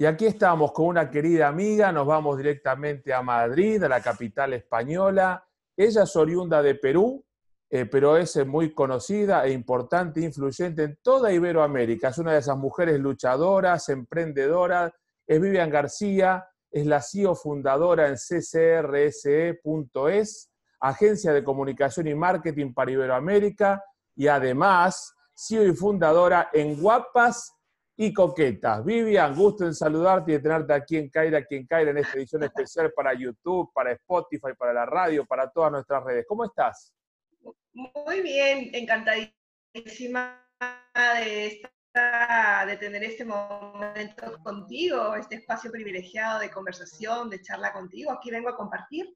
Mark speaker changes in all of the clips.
Speaker 1: Y aquí estamos con una querida amiga, nos vamos directamente a Madrid, a la capital española. Ella es oriunda de Perú, eh, pero es eh, muy conocida e importante, influyente en toda Iberoamérica. Es una de esas mujeres luchadoras, emprendedoras. Es Vivian García, es la CEO fundadora en ccrse.es, agencia de comunicación y marketing para Iberoamérica, y además CEO y fundadora en Guapas y coquetas. Vivian, gusto en saludarte y de tenerte aquí en Caira, aquí en Caira, en esta edición especial para YouTube, para Spotify, para la radio, para todas nuestras redes. ¿Cómo estás?
Speaker 2: Muy bien, encantadísima de, de tener este momento contigo, este espacio privilegiado de conversación, de charla contigo. Aquí vengo a compartir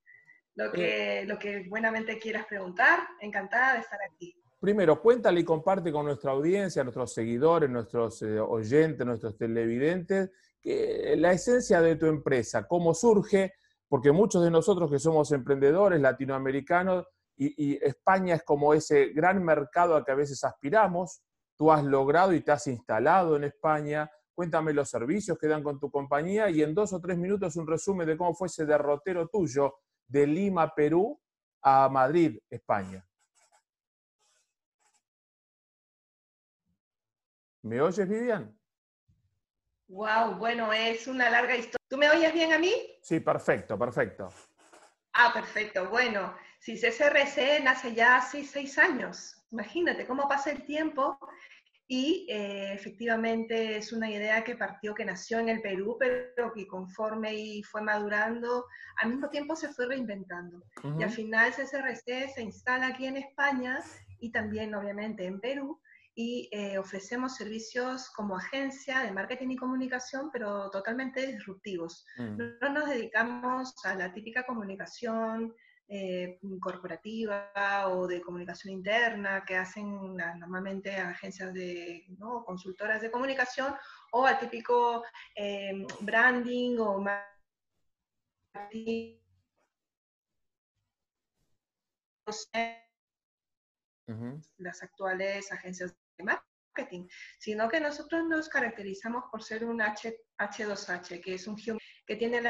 Speaker 2: lo que, lo que buenamente quieras preguntar. Encantada de estar aquí
Speaker 1: primero, cuéntale y comparte con nuestra audiencia, nuestros seguidores, nuestros eh, oyentes, nuestros televidentes, la esencia de tu empresa, cómo surge, porque muchos de nosotros que somos emprendedores latinoamericanos y, España es como ese gran mercado al que a veces aspiramos, tú has logrado y te has instalado en España, cuéntame los servicios que dan con tu compañía y en dos o tres minutos un resumen de cómo fue ese derrotero tuyo de Lima, Perú, a Madrid, España. ¿Me oyes, Vivian?
Speaker 2: Wow, bueno, es una larga historia. ¿Tú me oyes bien a mí?
Speaker 1: Sí, perfecto, perfecto.
Speaker 2: Ah, perfecto. Bueno, si CCRC nace ya hace seis años, imagínate cómo pasa el tiempo y eh, efectivamente es una idea que partió, que nació en el Perú, pero que conforme y fue madurando, al mismo tiempo se fue reinventando. Y al final CCRC se instala aquí en España y también obviamente en Perú y eh, ofrecemos servicios como agencia de marketing y comunicación, pero totalmente disruptivos. Mm. No nos dedicamos a la típica comunicación eh, corporativa o de comunicación interna que hacen normalmente agencias de consultoras de comunicación o al típico eh, branding o marketing las actuales agencias marketing, sino que nosotros nos caracterizamos por ser un H, H2H, que es un que tiene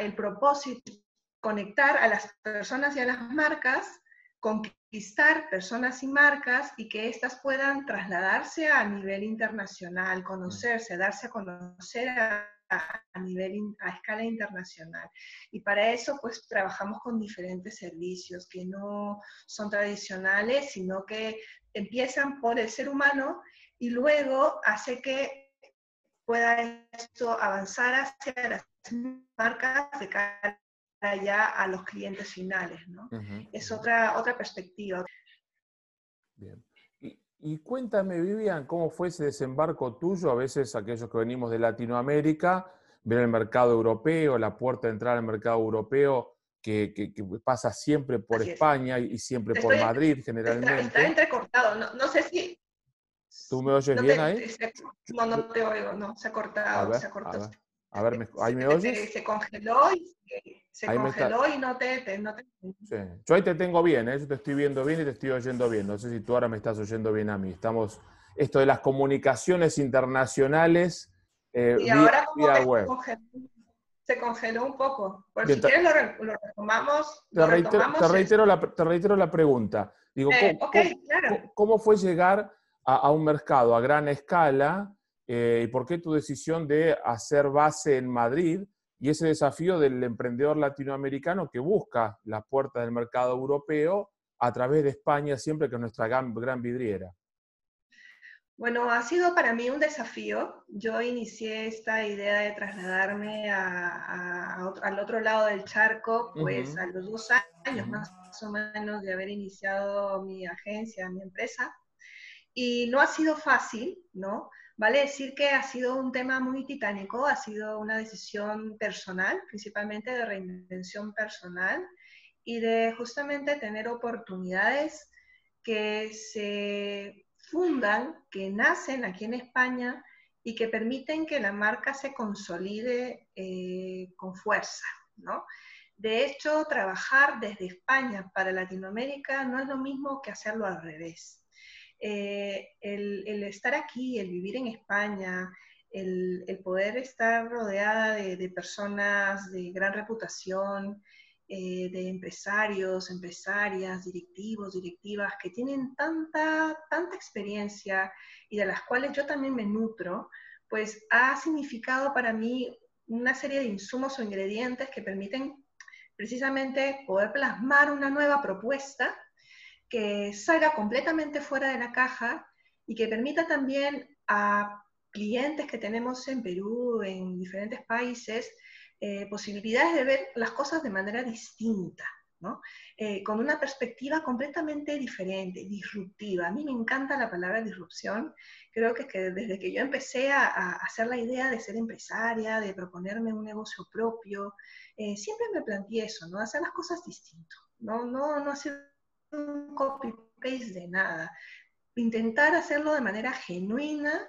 Speaker 2: el propósito de conectar a las personas y a las marcas, conquistar personas y marcas y que éstas puedan trasladarse a nivel internacional, conocerse, darse a conocer a, a nivel, a escala internacional. Y para eso, pues trabajamos con diferentes servicios que no son tradicionales, sino que empiezan por el ser humano y luego hace que pueda esto avanzar hacia las marcas de cara ya a los clientes finales, ¿no? Es otra, otra perspectiva.
Speaker 1: Bien. Y, cuéntame, Vivian, ¿cómo fue ese desembarco tuyo? A veces aquellos que venimos de Latinoamérica, ver el mercado europeo, la puerta de entrada al mercado europeo, que, pasa siempre por España y siempre por Madrid generalmente.
Speaker 2: Está, entrecortado, no, sé si...
Speaker 1: ¿Tú me oyes bien ahí?
Speaker 2: no, no te oigo, no, se ha cortado, se ha cortado.
Speaker 1: A ver, ¿ahí me oyes?
Speaker 2: Se, congeló y se, congeló y no te... no te...
Speaker 1: Sí. Yo ahí te tengo bien, ¿eh? yo te estoy viendo bien y te estoy oyendo bien. No sé si tú ahora me estás oyendo bien a mí. Estamos... Esto de las comunicaciones internacionales
Speaker 2: eh, y ahora como web se congeló un poco. Por si quieres lo, retomamos.
Speaker 1: Te, reitero, la, te, reitero, la, pregunta. Digo, eh, ¿cómo, fue llegar a, un mercado a gran escala eh, y por qué tu decisión de hacer base en Madrid y ese desafío del emprendedor latinoamericano que busca las puertas del mercado europeo a través de España siempre que es nuestra gran vidriera?
Speaker 2: Bueno, ha sido para mí un desafío. Yo inicié esta idea de trasladarme al otro lado del charco, pues a los dos años más o menos de haber iniciado mi agencia, mi empresa. Y no ha sido fácil, ¿no? Vale decir que ha sido un tema muy titánico, ha sido una decisión personal, principalmente de reinvención personal y de justamente tener oportunidades que se fundan, que nacen aquí en España y que permiten que la marca se consolide eh, con fuerza, ¿no? De hecho, trabajar desde España para Latinoamérica no es lo mismo que hacerlo al revés. Eh, el, estar aquí, el vivir en España, el, poder estar rodeada de, personas de gran reputación, eh, de empresarios, empresarias, directivos, directivas que tienen tanta, tanta experiencia y de las cuales yo también me nutro, pues ha significado para mí una serie de insumos o ingredientes que permiten precisamente poder plasmar una nueva propuesta que salga completamente fuera de la caja y que permita también a clientes que tenemos en Perú, en diferentes países, eh, posibilidades de ver las cosas de manera distinta, ¿no? Eh, con una perspectiva completamente diferente, disruptiva. A mí me encanta la palabra disrupción. Creo que, que desde que yo empecé a, a, hacer la idea de ser empresaria, de proponerme un negocio propio, eh, siempre me planteé eso, ¿no? Hacer las cosas distinto. No, no, no hacer un copy-paste de nada. Intentar hacerlo de manera genuina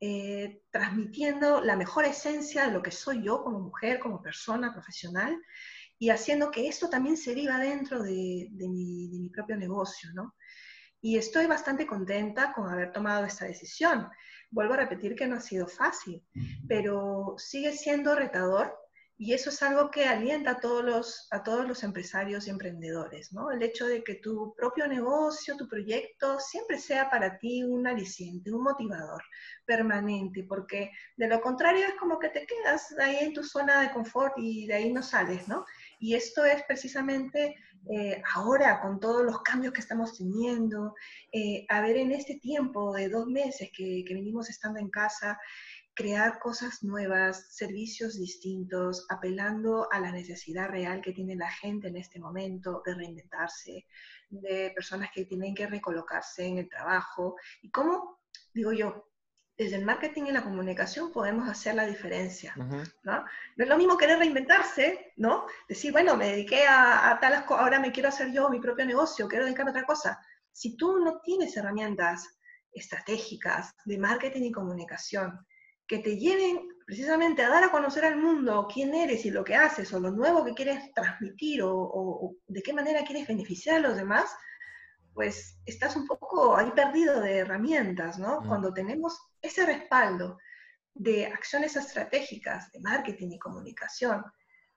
Speaker 2: eh, transmitiendo la mejor esencia de lo que soy yo como mujer, como persona profesional, y haciendo que esto también se viva dentro de, mi, propio negocio, ¿no? Y estoy bastante contenta con haber tomado esta decisión. Vuelvo a repetir que no ha sido fácil, pero sigue siendo retador y eso es algo que alienta a todos los, a todos los empresarios y emprendedores, ¿no? El hecho de que tu propio negocio, tu proyecto, siempre sea para ti un aliciente, un motivador permanente, porque de lo contrario es como que te quedas ahí en tu zona de confort y de ahí no sales, ¿no? Y esto es precisamente eh, ahora, con todos los cambios que estamos teniendo, eh, a ver en este tiempo de dos meses que, que venimos estando en casa, crear cosas nuevas, servicios distintos, apelando a la necesidad real que tiene la gente en este momento de reinventarse, de personas que tienen que recolocarse en el trabajo. Y cómo, digo yo, desde el marketing y la comunicación podemos hacer la diferencia, ¿no? No es lo mismo querer reinventarse, ¿no? Decir, bueno, me dediqué a, a tal ahora me quiero hacer yo mi propio negocio, quiero dedicarme a otra cosa. Si tú no tienes herramientas estratégicas de marketing y comunicación, que te lleven precisamente a dar a conocer al mundo quién eres y lo que haces, o lo nuevo que quieres transmitir, o, de qué manera quieres beneficiar a los demás, pues estás un poco ahí perdido de herramientas, ¿no? Mm. Cuando tenemos ese respaldo de acciones estratégicas de marketing y comunicación,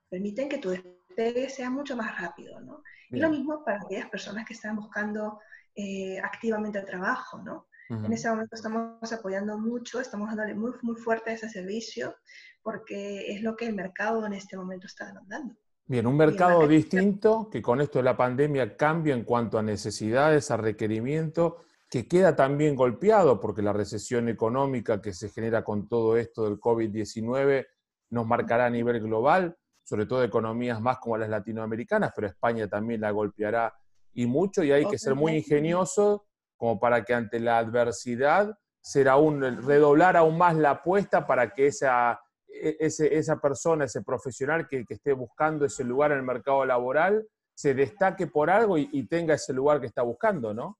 Speaker 2: permiten que tu despegue sea mucho más rápido, ¿no? Y lo mismo para aquellas personas que están buscando eh, activamente trabajo, ¿no? En ese momento estamos apoyando mucho, estamos dándole muy, muy fuerte a ese servicio porque es lo que el mercado en este momento está demandando.
Speaker 1: Bien, un mercado distinto que con esto de la pandemia cambia en cuanto a necesidades, a requerimientos, que queda también golpeado porque la recesión económica que se genera con todo esto del COVID-19 nos marcará a nivel global, sobre todo economías más como las latinoamericanas, pero España también la golpeará y mucho y hay que ser muy ingenioso como para que ante la adversidad será un, redoblar aún más la apuesta para que esa, e, esa persona, ese profesional que, esté buscando ese lugar en el mercado laboral, se destaque por algo y, tenga ese lugar que está buscando, ¿no?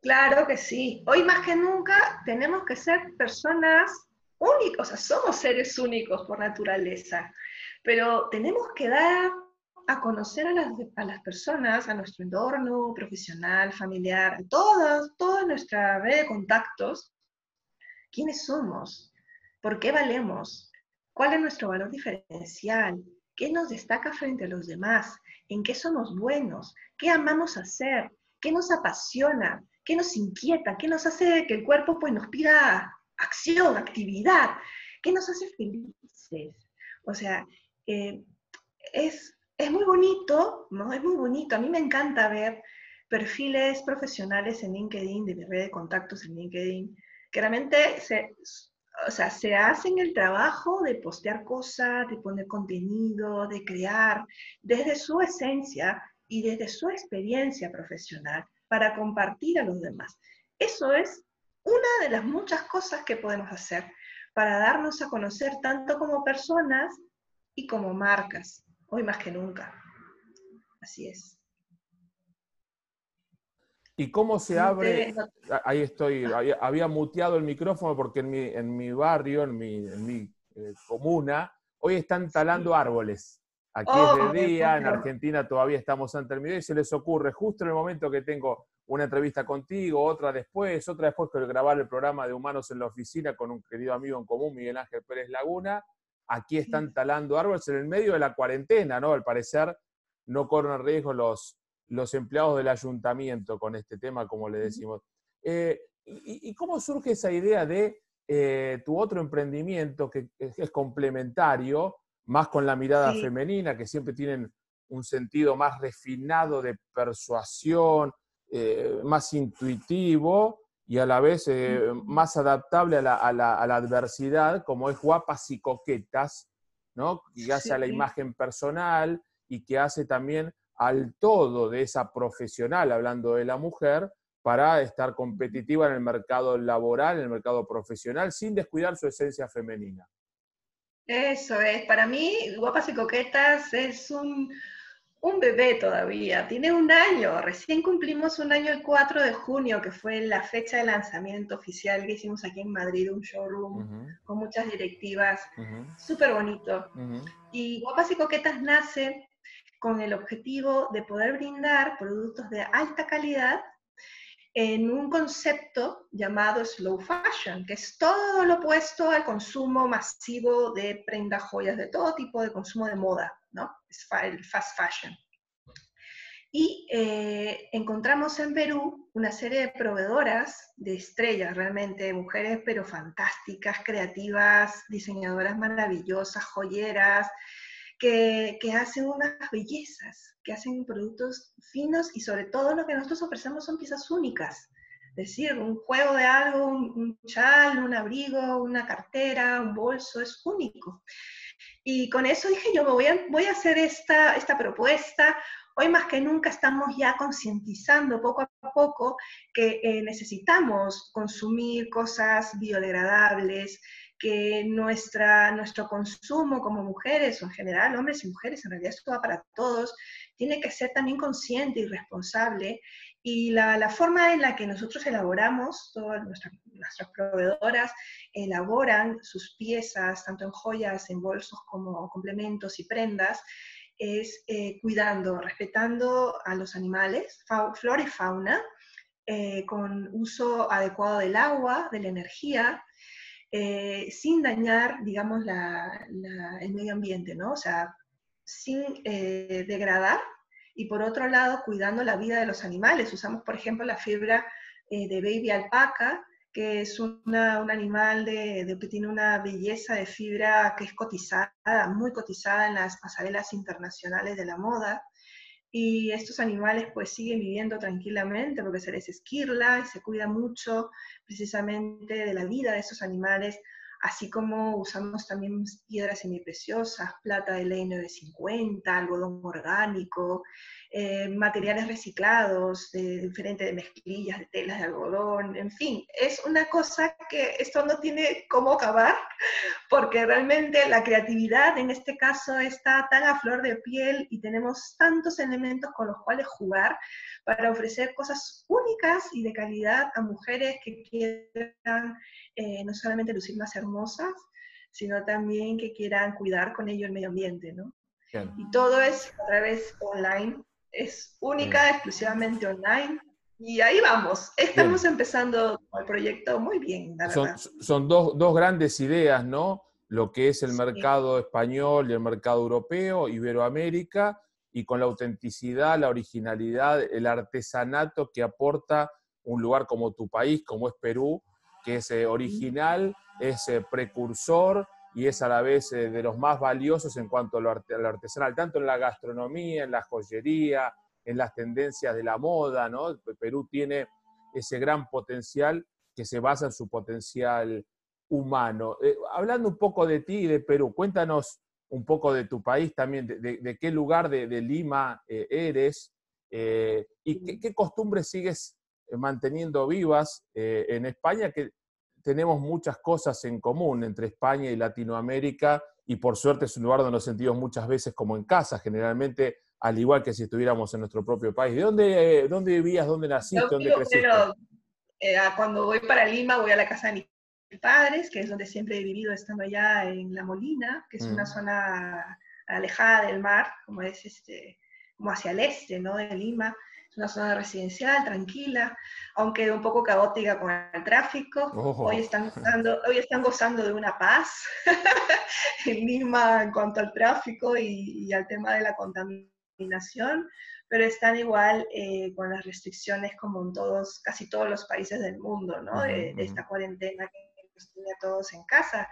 Speaker 2: Claro que sí. Hoy más que nunca tenemos que ser personas únicos, o sea, somos seres únicos por naturaleza, pero tenemos que dar a conocer a las, a las, personas, a nuestro entorno profesional, familiar, a todas, toda nuestra red de contactos, quiénes somos, por qué valemos, cuál es nuestro valor diferencial, qué nos destaca frente a los demás, en qué somos buenos, qué amamos hacer, qué nos apasiona, qué nos inquieta, qué nos hace que el cuerpo pues, nos pida acción, actividad, qué nos hace felices. O sea, eh, es es muy bonito, ¿no? Es muy bonito. A mí me encanta ver perfiles profesionales en LinkedIn, de mi red de contactos en LinkedIn, que realmente se, o sea, se hacen el trabajo de postear cosas, de poner contenido, de crear, desde su esencia y desde su experiencia profesional para compartir a los demás. Eso es una de las muchas cosas que podemos hacer para darnos a conocer tanto como personas y como marcas hoy más que nunca. Así es.
Speaker 1: ¿Y cómo se abre? Ahí estoy, había muteado el micrófono porque en mi, en mi barrio, en mi, en mi eh, comuna, hoy están talando árboles. Aquí es de oh, día, en Argentina todavía estamos ante el medio y se les ocurre justo en el momento que tengo una entrevista contigo, otra después, otra después que grabar el programa de Humanos en la Oficina con un querido amigo en común, Miguel Ángel Pérez Laguna. Aquí están talando árboles en el medio de la cuarentena, ¿no? Al parecer no corren riesgo los, los empleados del ayuntamiento con este tema, como le decimos. Eh, y, cómo surge esa idea de eh, tu otro emprendimiento que es, complementario, más con la mirada femenina, que siempre tienen un sentido más refinado de persuasión, eh, más intuitivo y a la vez más adaptable a la, adversidad, como es guapas y coquetas, ¿no? Y hace a la imagen personal y que hace también al todo de esa profesional, hablando de la mujer, para estar competitiva en el mercado laboral, en el mercado profesional, sin descuidar su esencia femenina.
Speaker 2: Eso es, para mí, Guapas y Coquetas es un, bebé todavía, tiene un año, recién cumplimos un año el 4 de junio, que fue la fecha de lanzamiento oficial que hicimos aquí en Madrid, un showroom con muchas directivas, súper bonito. Y Guapas y Coquetas nace con el objetivo de poder brindar productos de alta calidad en un concepto llamado slow fashion, que es todo lo opuesto al consumo masivo de prendas, joyas, de todo tipo de consumo de moda, el fast fashion. Y eh, encontramos en Perú una serie de proveedoras de estrellas, realmente mujeres pero fantásticas, creativas, diseñadoras maravillosas, joyeras, que, hacen unas bellezas, que hacen productos finos y sobre todo lo que nosotros ofrecemos son piezas únicas. Es decir, un juego de algo, un, chal, un abrigo, una cartera, un bolso, es único. Y con eso dije yo, voy a, voy a hacer esta, esta propuesta. Hoy más que nunca estamos ya concientizando poco a poco que eh, necesitamos consumir cosas biodegradables, que nuestra, nuestro consumo como mujeres, o en general hombres y mujeres, en realidad esto va para todos, tiene que ser también consciente y responsable. Y la, la forma en la que nosotros elaboramos, todas nuestras, nuestras, proveedoras elaboran sus piezas, tanto en joyas, en bolsos como complementos y prendas, es eh, cuidando, respetando a los animales, flora y fauna, eh, con uso adecuado del agua, de la energía, eh, sin dañar, digamos, el medio ambiente, ¿no? O sea, sin eh, degradar y por otro lado cuidando la vida de los animales. Usamos, por ejemplo, la fibra eh, de baby alpaca, que es un animal de, que tiene una belleza de fibra que es cotizada, muy cotizada en las pasarelas internacionales de la moda y estos animales pues siguen viviendo tranquilamente porque se les esquirla y se cuida mucho precisamente de la vida de esos animales, así como usamos también piedras semipreciosas, plata de ley 950, algodón orgánico, eh, materiales reciclados, de, diferente de mezclillas, de telas de algodón, en fin, es una cosa que esto no tiene cómo acabar, porque realmente la creatividad en este caso está tan a flor de piel y tenemos tantos elementos con los cuales jugar para ofrecer cosas únicas y de calidad a mujeres que quieran eh, no solamente lucir más hermosas, sino también que quieran cuidar con ello el medio ambiente, ¿no? Y todo es a través online es única, exclusivamente online. Y ahí vamos, estamos empezando el proyecto muy bien,
Speaker 1: Son, dos, grandes ideas, ¿no? Lo que es el mercado español y el mercado europeo, Iberoamérica, y con la autenticidad, la originalidad, el artesanato que aporta un lugar como tu país, como es Perú, que es eh, original, es eh, precursor y es a la vez eh, de los más valiosos en cuanto a lo, artesanal, tanto en la gastronomía, en la joyería, en las tendencias de la moda, ¿no? Perú tiene ese gran potencial que se basa en su potencial humano. Eh, hablando un poco de ti y de Perú, cuéntanos un poco de tu país también, de, qué lugar de, Lima eh, eres y qué, qué, costumbres sigues manteniendo vivas en España, que tenemos muchas cosas en común entre España y Latinoamérica y por suerte es un lugar donde nos sentimos muchas veces como en casa, generalmente al igual que si estuviéramos en nuestro propio país. ¿De dónde, dónde vivías, dónde naciste, dónde creciste?
Speaker 2: Eh, cuando voy para Lima voy a la casa de mis padres, que es donde siempre he vivido estando allá en La Molina, que es una mm. zona alejada del mar, como es este, como hacia el este, ¿no? De Lima es una zona residencial, tranquila, aunque un poco caótica con el tráfico. Hoy, están gozando, hoy están gozando de una paz en Lima en cuanto al tráfico y, al tema de la contaminación, pero están igual eh, con las restricciones como en todos, casi todos los países del mundo, ¿no? de, esta cuarentena que nos tiene a todos en casa.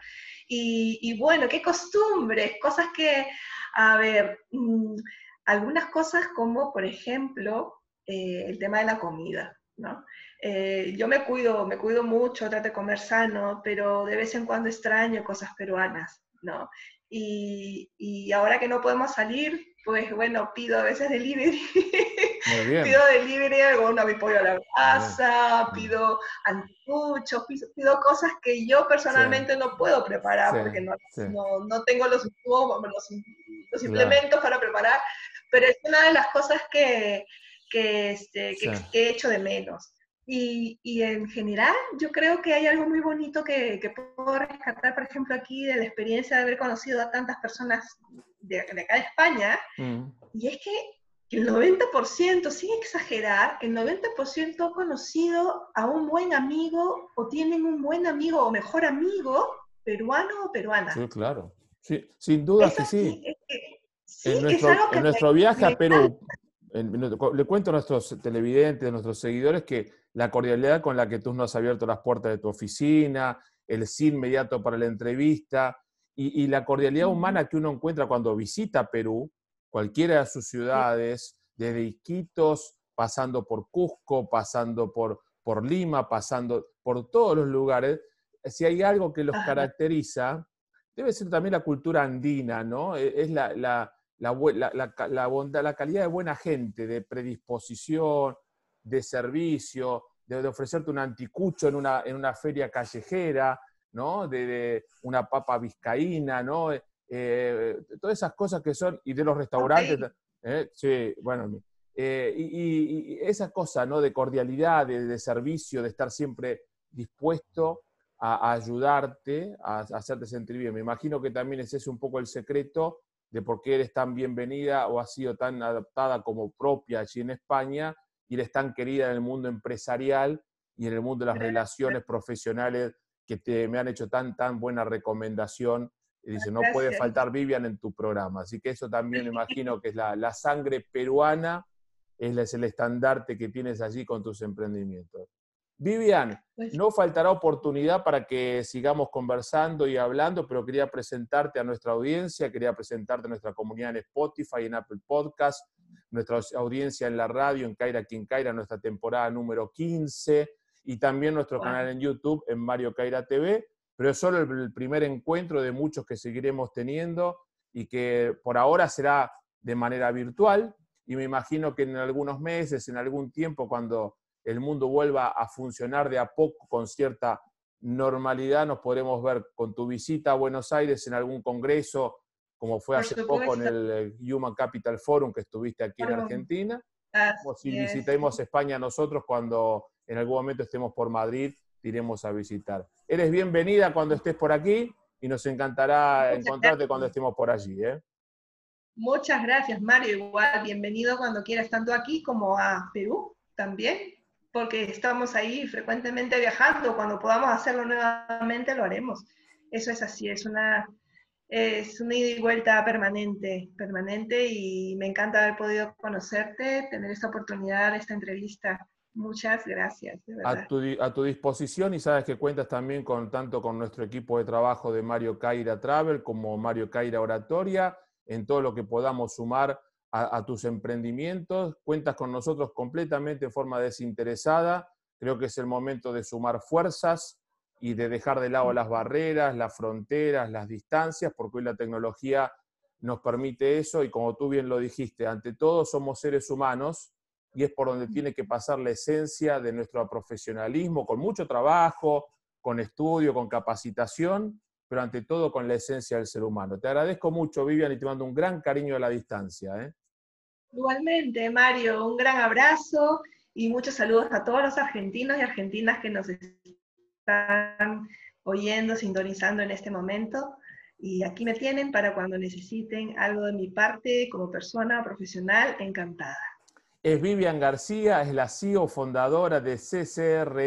Speaker 2: Y, y, bueno, qué costumbres, cosas que, a ver, mm, algunas cosas como, por ejemplo, eh, el tema de la comida, ¿no? Eh, yo me cuido, me cuido mucho, trato de comer sano, pero de vez en cuando extraño cosas peruanas, ¿no? Y, y ahora que no podemos salir, pues bueno, pido a veces delivery. Muy bien. pido delivery, algún pollo a la brasa, pido anticuchos, pido, cosas que yo personalmente no puedo preparar porque no, no, no, tengo los, los, los implementos para preparar, pero es una de las cosas que, que, este, que, he hecho de menos. Y, y, en general, yo creo que hay algo muy bonito que, que, puedo rescatar, por ejemplo, aquí de la experiencia de haber conocido a tantas personas de, acá de España, mm. y es que el 90%, sin exagerar, el 90% ha conocido a un buen amigo o tienen un buen amigo o mejor amigo peruano o peruana.
Speaker 1: Sí, claro. Sí, sin duda que sí. en, nuestro, en nuestro viaje a Perú, le cuento a nuestros televidentes, a nuestros seguidores, que la cordialidad con la que tú nos has abierto las puertas de tu oficina, el sí inmediato para la entrevista y, la cordialidad humana que uno encuentra cuando visita Perú, cualquiera de sus ciudades, desde Iquitos, pasando por Cusco, pasando por, por Lima, pasando por todos los lugares, si hay algo que los caracteriza, debe ser también la cultura andina, ¿no? E, es la, la, bondad, la calidad de buena gente, de predisposición, de servicio, de, ofrecerte un anticucho en una, en una feria callejera, ¿no? De, una papa vizcaína, ¿no? Eh, eh, todas esas cosas que son, y de los restaurantes, ¿eh? sí, bueno, y, esa cosa, ¿no? De cordialidad, de, servicio, de estar siempre dispuesto a, ayudarte, a, a, hacerte sentir bien. Me imagino que también es ese un poco el secreto de por qué eres tan bienvenida o ha sido tan adaptada como propia allí en España y eres tan querida en el mundo empresarial y en el mundo de las relaciones profesionales que te, me han hecho tan, tan buena recomendación. Y dice, no puede faltar Vivian en tu programa. Así que eso también me imagino que es la, la sangre peruana, es el estandarte que tienes allí con tus emprendimientos. Vivian, pues no faltará oportunidad para que sigamos conversando y hablando, pero quería presentarte a nuestra audiencia, quería presentarte a nuestra comunidad en Spotify, en Apple Podcast, nuestra audiencia en la radio, en Caira Quien Caira, nuestra temporada número 15, y también nuestro canal en YouTube, en Mario Caira TV, pero es solo el primer encuentro de muchos que seguiremos teniendo y que por ahora será de manera virtual, y me imagino que en algunos meses, en algún tiempo, cuando el mundo vuelva a funcionar de a poco con cierta normalidad, nos podremos ver con tu visita a Buenos Aires en algún congreso, como fue hace poco en el Human Capital Forum que estuviste aquí en Argentina, o si visitemos España nosotros cuando en algún momento estemos por Madrid, iremos a visitar. Eres bienvenida cuando estés por aquí y nos encantará encontrarte cuando estemos por allí. ¿eh?
Speaker 2: Muchas gracias, Mario. Igual, bienvenido cuando quieras, tanto aquí como a Perú también porque estamos ahí frecuentemente viajando. Cuando podamos hacerlo nuevamente, lo haremos. Eso es así, es una, es una ida y vuelta permanente, permanente y me encanta haber podido conocerte, tener esta oportunidad, esta entrevista. Muchas gracias.
Speaker 1: A, tu, a, tu, disposición y sabes que cuentas también con tanto con nuestro equipo de trabajo de Mario Caira Travel como Mario Caira Oratoria, en todo lo que podamos sumar a, tus emprendimientos. Cuentas con nosotros completamente en forma desinteresada. Creo que es el momento de sumar fuerzas y de dejar de lado las barreras, las fronteras, las distancias, porque hoy la tecnología nos permite eso y como tú bien lo dijiste, ante todo somos seres humanos y es por donde tiene que pasar la esencia de nuestro profesionalismo, con mucho trabajo, con estudio, con capacitación, pero ante todo con la esencia del ser humano. Te agradezco mucho, Vivian, y te mando un gran cariño a la distancia. ¿eh?
Speaker 2: Igualmente, Mario, un gran abrazo y muchos saludos a todos los argentinos y argentinas que nos están oyendo, sintonizando en este momento. Y aquí me tienen para cuando necesiten algo de mi parte como persona profesional, encantada.
Speaker 1: Es Vivian García, es la CEO fundadora de ccrc.es,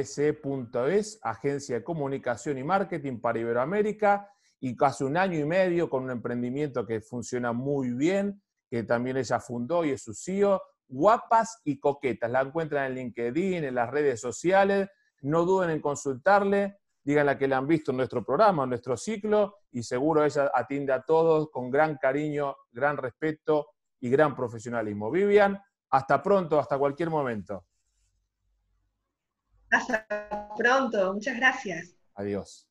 Speaker 1: Agencia de Comunicación y Marketing para Iberoamérica, y casi un año y medio con un emprendimiento que funciona muy bien, que también ella fundó y es su CEO. Guapas y coquetas, la encuentran en LinkedIn, en las redes sociales. No duden en consultarle, díganle que le han visto en nuestro programa, en nuestro ciclo, y seguro ella atiende a todos con gran cariño, gran respeto y gran profesionalismo. Vivian, hasta pronto, hasta cualquier momento.
Speaker 2: Hasta pronto, muchas gracias.
Speaker 1: Adiós.